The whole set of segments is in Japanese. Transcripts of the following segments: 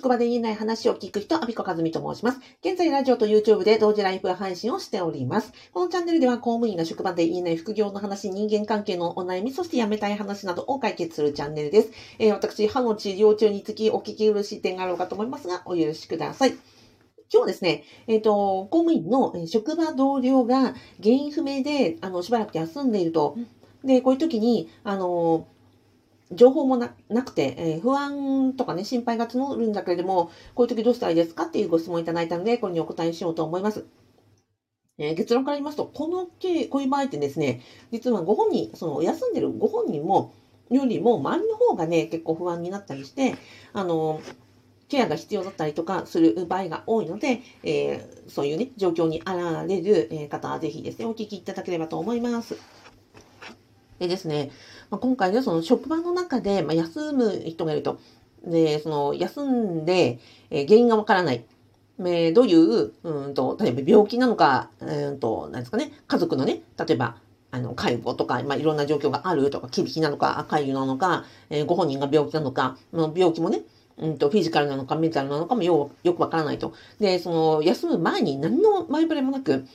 職場で言えない話を聞く人、アビコカズミと申します。現在、ラジオと YouTube で同時ライブ配信をしております。このチャンネルでは、公務員が職場で言えない副業の話、人間関係のお悩み、そして辞めたい話などを解決するチャンネルです。えー、私、歯の治療中につきお聞き苦しい点があろうかと思いますが、お許しください。今日はですね、えっ、ー、と、公務員の職場同僚が原因不明で、あの、しばらく休んでいると。で、こういう時に、あの、情報もなくて、えー、不安とかね、心配が募るんだけれども、こういう時どうしたらいいですかっていうご質問いただいたので、これにお答えしようと思います。えー、結論から言いますと、このこういう場合ってですね、実はご本人、その休んでるご本人も、よりも周りの方がね、結構不安になったりして、あの、ケアが必要だったりとかする場合が多いので、えー、そういうね、状況にあられる方はぜひですね、お聞きいただければと思います。でですね、まあ、今回ね、その職場の中で、まあ、休む人がいると。で、その休んで、えー、原因がわからない。えー、どういう、うんと、例えば病気なのか、うんと、何ですかね、家族のね、例えば、あの、介護とか、まあ、いろんな状況があるとか、厳しなのか、赤いなのか、えー、ご本人が病気なのか、病気もね、うんと、フィジカルなのか、メンタルなのかもよよくわからないと。で、その、休む前に何の前触れもなく、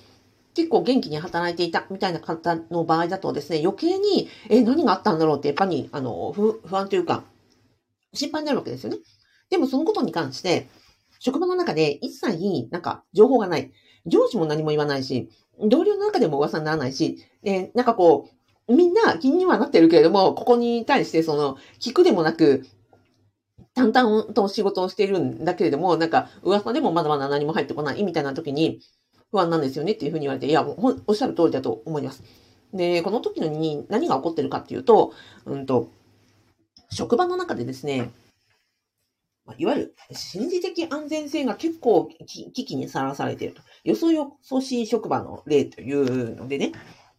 結構元気に働いていたみたいな方の場合だとですね、余計に、え、何があったんだろうって、やっぱり、あの、不安というか、心配になるわけですよね。でもそのことに関して、職場の中で一切、なんか、情報がない。上司も何も言わないし、同僚の中でも噂にならないし、えなんかこう、みんな気にはなってるけれども、ここに対してその、聞くでもなく、淡々と仕事をしているんだけれども、なんか噂でもまだまだ何も入ってこないみたいな時に、不安なんですよねっていうふうに言われて、いや、もうおっしゃる通りだと思います。で、この時のに何が起こってるかっていうと、うんと、職場の中でですね、いわゆる心理的安全性が結構危機にさらされていると。よそよそしい職場の例というのでね、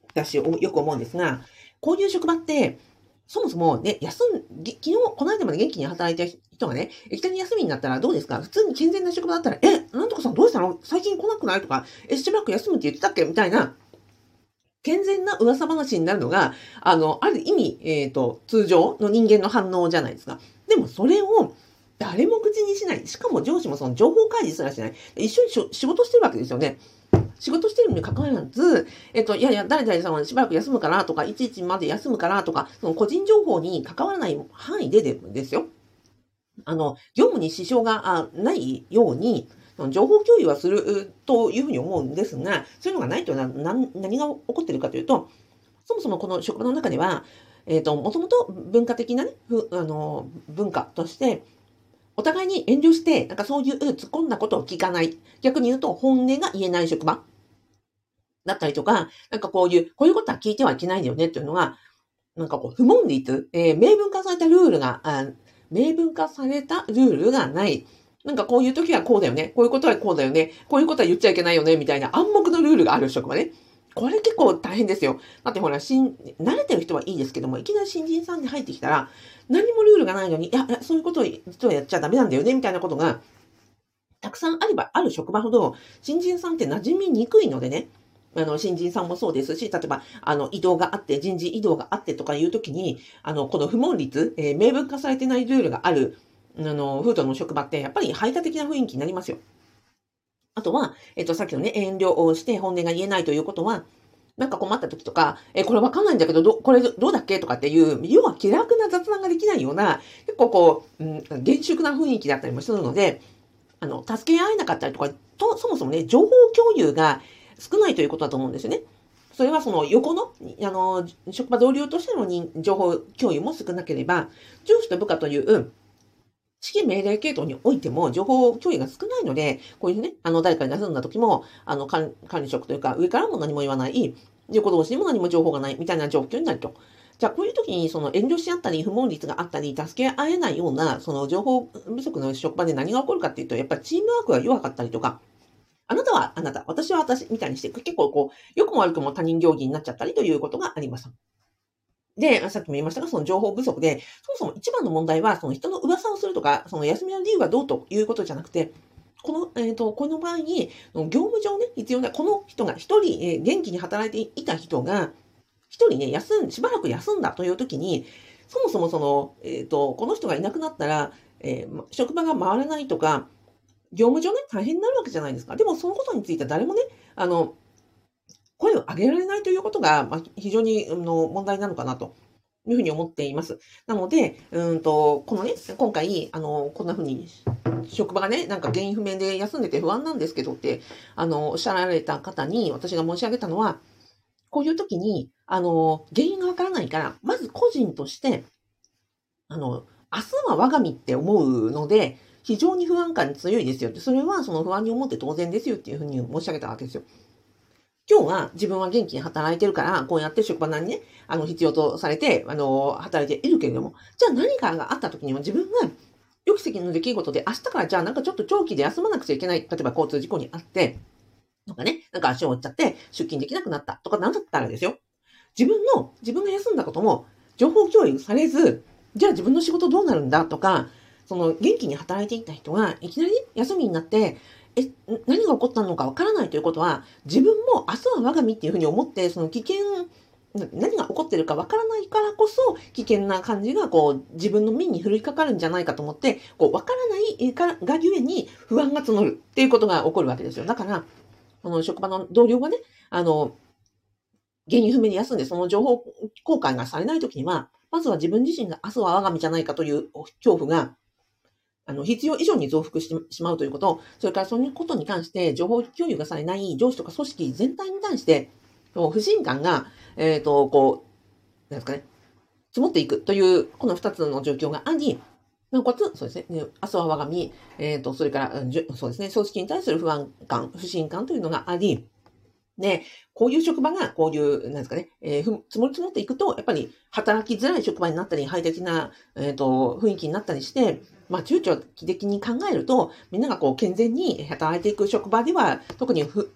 私よく思うんですが、こういう職場って、そもそもね、休ん、昨日、この間まで元気に働いた人がね、いきなり休みになったらどうですか？普通に健全な職場だったら、え、なさんどうしたの？最近来なくない？とか、え、しばらく休むって言ってたっけ？みたいな、健全な噂話になるのが、あの、ある意味、えっ、ー、と、通常の人間の反応じゃないですか。でもそれを、誰も口にしない。しかも上司もその情報開示すらしない。一緒に仕事してるわけですよね。仕事してるにもかかわらず、えっと、いやいや、誰々さんはしばらく休むからとか、いちいちまで休むからとか、その個人情報に関わらない範囲ででですよ。あの、業務に支障がないように、情報共有はするというふうに思うんですが、そういうのがないというのは何が起こっているかというと、そもそもこの職場の中では、えっ、ー、と、もともと文化的なね、あの、文化として、お互いに遠慮して、なんかそういう突っ込んだことを聞かない。逆に言うと、本音が言えない職場だったりとか、なんかこういう、こういうことは聞いてはいけないんだよねっていうのが、なんかこう、不問率、えー、明文化されたルールが、あ明文化されたルールがない。なんかこういう時はこうだよね。こういうことはこうだよね。こういうことは言っちゃいけないよね。みたいな暗黙のルールがある職場ね。これ結構大変ですよ。だってほら、しん、慣れてる人はいいですけども、いきなり新人さんに入ってきたら、何もルールがないのに、いや、そういうことを実はやっちゃダメなんだよね、みたいなことが、たくさんあればある職場ほど、新人さんって馴染みにくいのでね、あの、新人さんもそうですし、例えば、あの、移動があって、人事異動があってとかいうときに、あの、この不問率、えー、明文化されてないルールがある、あの、フードの職場って、やっぱり排他的な雰囲気になりますよ。あとは、えっと、さっきのね、遠慮をして本音が言えないということは、なんか困った時とか、え、これわかんないんだけど、ど、これどうだっけとかっていう、要は気楽な雑談ができないような、結構こう、うん、厳粛な雰囲気だったりもするので、あの、助け合えなかったりとか、と、そもそもね、情報共有が少ないということだと思うんですよね。それはその横の、あの、職場同僚としての情報共有も少なければ、上司と部下という、指揮命令系統においても情報共有が少ないので、こういうね、あの、誰かに休んだ時も、あの、管理職というか、上からも何も言わない、横同士にも何も情報がないみたいな状況になると。じゃあ、こういう時に、その遠慮し合ったり、不問率があったり、助け合えないような、その情報不足の職場で何が起こるかっていうと、やっぱりチームワークが弱かったりとか、あなたはあなた、私は私みたいにして、結構こう、良くも悪くも他人行儀になっちゃったりということがあります。で、さっきも言いましたが、その情報不足で、そもそも一番の問題は、その人の噂をするとか、その休みの理由はどうということじゃなくて、この、えっ、ー、と、この場合に、業務上ね、必要な、この人が一人、えー、元気に働いていた人が、一人ね、休ん、しばらく休んだという時に、そもそもその、えっ、ー、と、この人がいなくなったら、えー、職場が回らないとか、業務上ね、大変になるわけじゃないですか。でも、そのことについては誰もね、あの、声を上げられないということが、まあ、非常に、の問題なのかなと。いうふうに思っています。なので、うんと、このね、今回、あの、こんなふうに、職場がね、なんか原因不明で休んでて不安なんですけどって、あの、おっしゃられた方に私が申し上げたのは、こういう時に、あの、原因がわからないから、まず個人として、あの、明日は我が身って思うので、非常に不安感に強いですよって、それはその不安に思って当然ですよっていうふうに申し上げたわけですよ。今日は自分は元気に働いてるから、こうやって職場にね、あの、必要とされて、あの、働いているけれども、じゃあ何かがあった時には自分が予期せぬ出来事で、明日からじゃあなんかちょっと長期で休まなくちゃいけない、例えば交通事故にあって、とかね、なんか足を折っちゃって出勤できなくなったとかなんだったらですよ。自分の、自分が休んだことも情報共有されず、じゃあ自分の仕事どうなるんだとか、その元気に働いていた人がいきなり休みになって、え、何が起こったのかわからないということは、自分も明日は我が身っていうふうに思って、その危険、何が起こってるかわからないからこそ、危険な感じが、こう、自分の身に降りかかるんじゃないかと思って、こう、わからないがゆえに不安が募るっていうことが起こるわけですよ。だから、この職場の同僚がね、あの、原因不明に休んでその情報公開がされないときには、まずは自分自身が明日は我が身じゃないかという恐怖があの、必要以上に増幅してしまうということ、それからそのことに関して情報共有がされない上司とか組織全体に対して、不信感が、えっ、ー、と、こう、なんですかね、積もっていくという、この二つの状況があり、なおかつ、そうですね、明日は我が身、えっ、ー、と、それから、そうですね、組織に対する不安感、不信感というのがあり、で、こういう職場が、こういう、なんですかね、えー、積もり積もっていくと、やっぱり働きづらい職場になったり、快適な、えっ、ー、と、雰囲気になったりして、まあ、中長期的に考えると、みんながこう、健全に働いていく職場では、特に風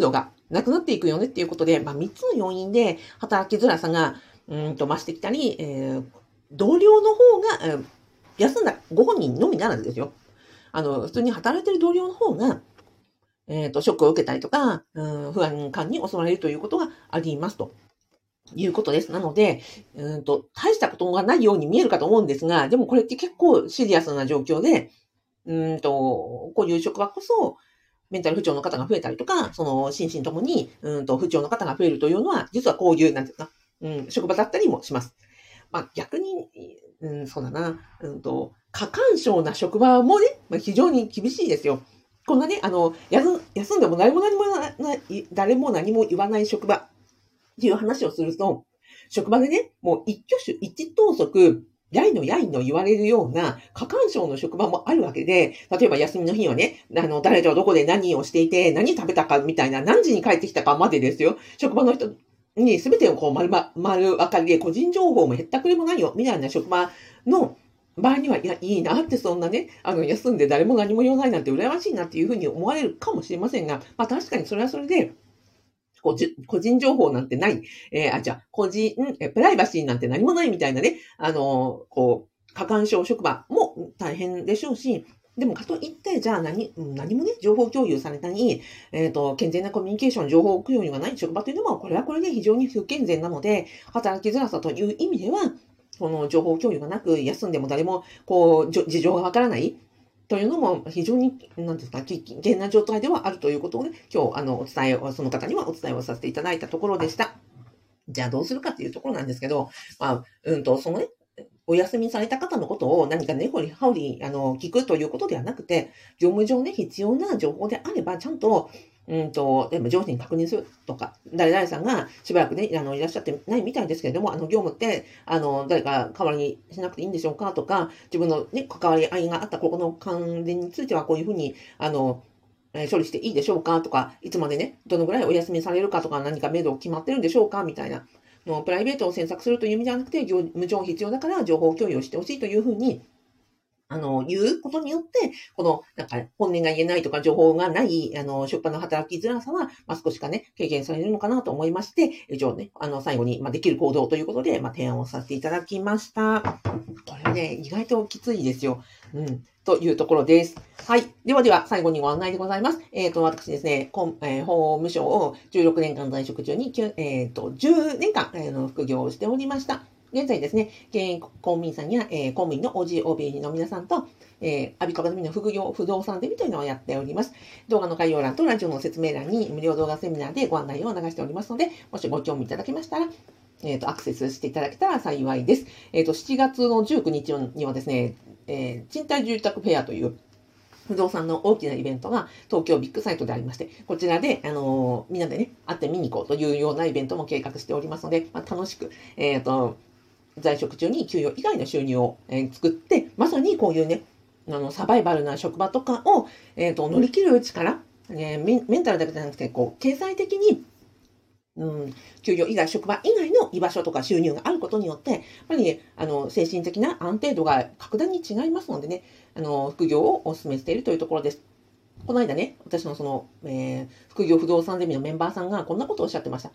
土がなくなっていくよねっていうことで、まあ、3つの要因で働きづらさが、うんと、増してきたり、えー、同僚の方が、えー、休んだご本人のみならずですよ。あの、普通に働いてる同僚の方が、えっ、ー、と、ショックを受けたりとか、うん、不安感に襲われるということがありますと。いうことです。なので、うんと、大したことがないように見えるかと思うんですが、でもこれって結構シリアスな状況で、うんと、こういう職場こそ、メンタル不調の方が増えたりとか、その心身ともに、うんと、不調の方が増えるというのは、実はこういう、なんていうか、うん、職場だったりもします。まあ逆に、うん、そうだな、うんと、過干渉な職場もね、まあ、非常に厳しいですよ。こんなね、あの、休んでも誰も何もな、誰も何も言わない職場っていう話をすると、職場でね、もう一挙手一投足、やいのやいの言われるような過干渉の職場もあるわけで、例えば休みの日はね、あの、誰とどこで何をしていて、何食べたかみたいな、何時に帰ってきたかまでですよ。職場の人に全てをこう丸ま、丸分かりで、個人情報も減ったくれもないよ、みたいな職場の場合には、いや、いいなってそんなね、あの、休んで誰も何も言わないなんて羨ましいなっていうふうに思われるかもしれませんが、まあ確かにそれはそれで、個人情報なんてない、えー、あ、じゃあ、個人、え、プライバシーなんて何もないみたいなね、あの、こう、過干渉職場も大変でしょうし、でも、かといって、じゃあ何、何もね、情報共有されたり、えっ、ー、と、健全なコミュニケーション、情報共有がない職場というのは、これはこれで非常に不健全なので、働きづらさという意味では、その情報共有がなく、休んでも誰も、こう、事情がわからないというのも非常に、なんですか、危険な状態ではあるということをね、今日、あの、お伝えを、その方にはお伝えをさせていただいたところでした。じゃあどうするかっていうところなんですけど、まあ、うんと、そのね、お休みされた方のことを何か根掘り葉掘り、あの、聞くということではなくて、業務上ね、必要な情報であれば、ちゃんと、うんと、でも上司に確認するとか、誰々さんがしばらくね、あの、いらっしゃってないみたいですけれども、あの、業務って、あの、誰か代わりにしなくていいんでしょうかとか、自分のね、関わり合いがあったここの関連についてはこういうふうに、あの、え処理していいでしょうかとか、いつまでね、どのぐらいお休みされるかとか、何か目処決まってるんでしょうかみたいな。のプライベートを詮索するという意味ではなくて、業務上必要だから情報共有をしてほしいというふうに、あの、言うことによって、この、なんか、本音が言えないとか、情報がない、あの、職場の働きづらさは、まあ、少しかね、軽減されるのかなと思いまして、以上ね、あの、最後に、まあ、できる行動ということで、まあ、提案をさせていただきました。これね、意外ときついですよ。うん。というところです。はい。ではでは、最後にご案内でございます。えっ、ー、と、私ですね、えー、法務省を16年間在職中に、えっ、ー、と、10年間、えー、の副業をしておりました。現在ですね、現役公務員さんや、えー、公務員の OG、OB の皆さんと、えー、アビコガズミの副業不動産デビというのをやっております。動画の概要欄とラジオの説明欄に無料動画セミナーでご案内を流しておりますので、もしご興味いただけましたら、えっ、ー、と、アクセスしていただけたら幸いです。えっ、ー、と、7月の19日にはですね、えー、賃貸住宅フェアという不動産の大きなイベントが東京ビッグサイトでありまして、こちらで、あの、みんなでね、会って見に行こうというようなイベントも計画しておりますので、まあ、楽しく、えっ、と、在職中に給与以外の収入を、えー、作って、まさにこういうね、あの、サバイバルな職場とかを、えっ、と、乗り切る力、ね、メンタルだけじゃなくて、こう、経済的にうん、給与以外、職場以外の居場所とか収入があることによって、やっぱりね、あの、精神的な安定度が格段に違いますのでね、あの、副業をお勧めしているというところです。この間ね、私のその、えー、副業不動産ゼミのメンバーさんがこんなことをおっしゃってました。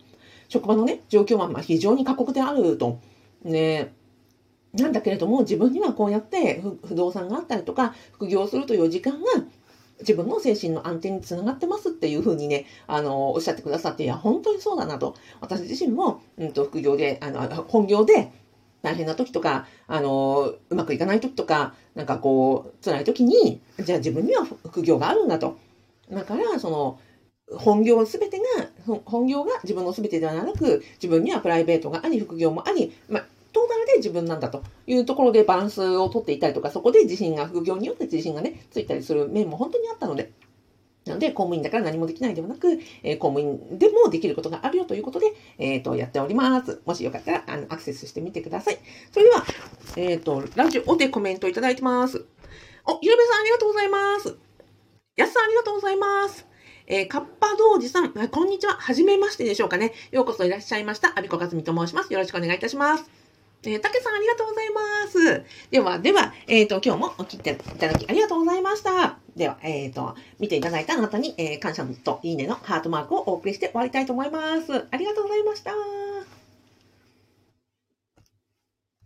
職場のね、状況はまあ非常に過酷であると。ね、なんだけれども、自分にはこうやって不動産があったりとか、副業するという時間が自分の精神の安定につながってますっていうふうにね、あの、おっしゃってくださって、いや、本当にそうだなと。私自身も、うんと、副業で、あの、本業で、大変な時とか、あの、うまくいかない時とか、なんかこう、辛い時に、じゃあ自分には副業があるんだと。だから、その、本業すべてが、本業が自分のすべてではなく、自分にはプライベートがあり、副業もあり、まあ、トータルで自分なんだというところでバランスをとっていたりとか、そこで自信が、副業によって自信がね、ついたりする面も本当にあったので、なので、公務員だから何もできないではなく、えー、公務員でもできることがあるよということで、えっ、ー、と、やっております。もしよかったら、あの、アクセスしてみてください。それでは、えっ、ー、と、ラジオでコメントいただいてます。お、ゆるべさんありがとうございます。やすさんありがとうございます。えー、カッパ道士さん、こんにちは。はじめましてでしょうかね。ようこそいらっしゃいました。アビコカズミと申します。よろしくお願いいたします。えー、たけさんありがとうございます。では、では、えっ、ー、と、今日もお聞きいただきありがとうございました。では、えっ、ー、と、見ていただいたあなたに、えー、感謝といいねのハートマークをお送りして終わりたいと思います。ありがとうございました。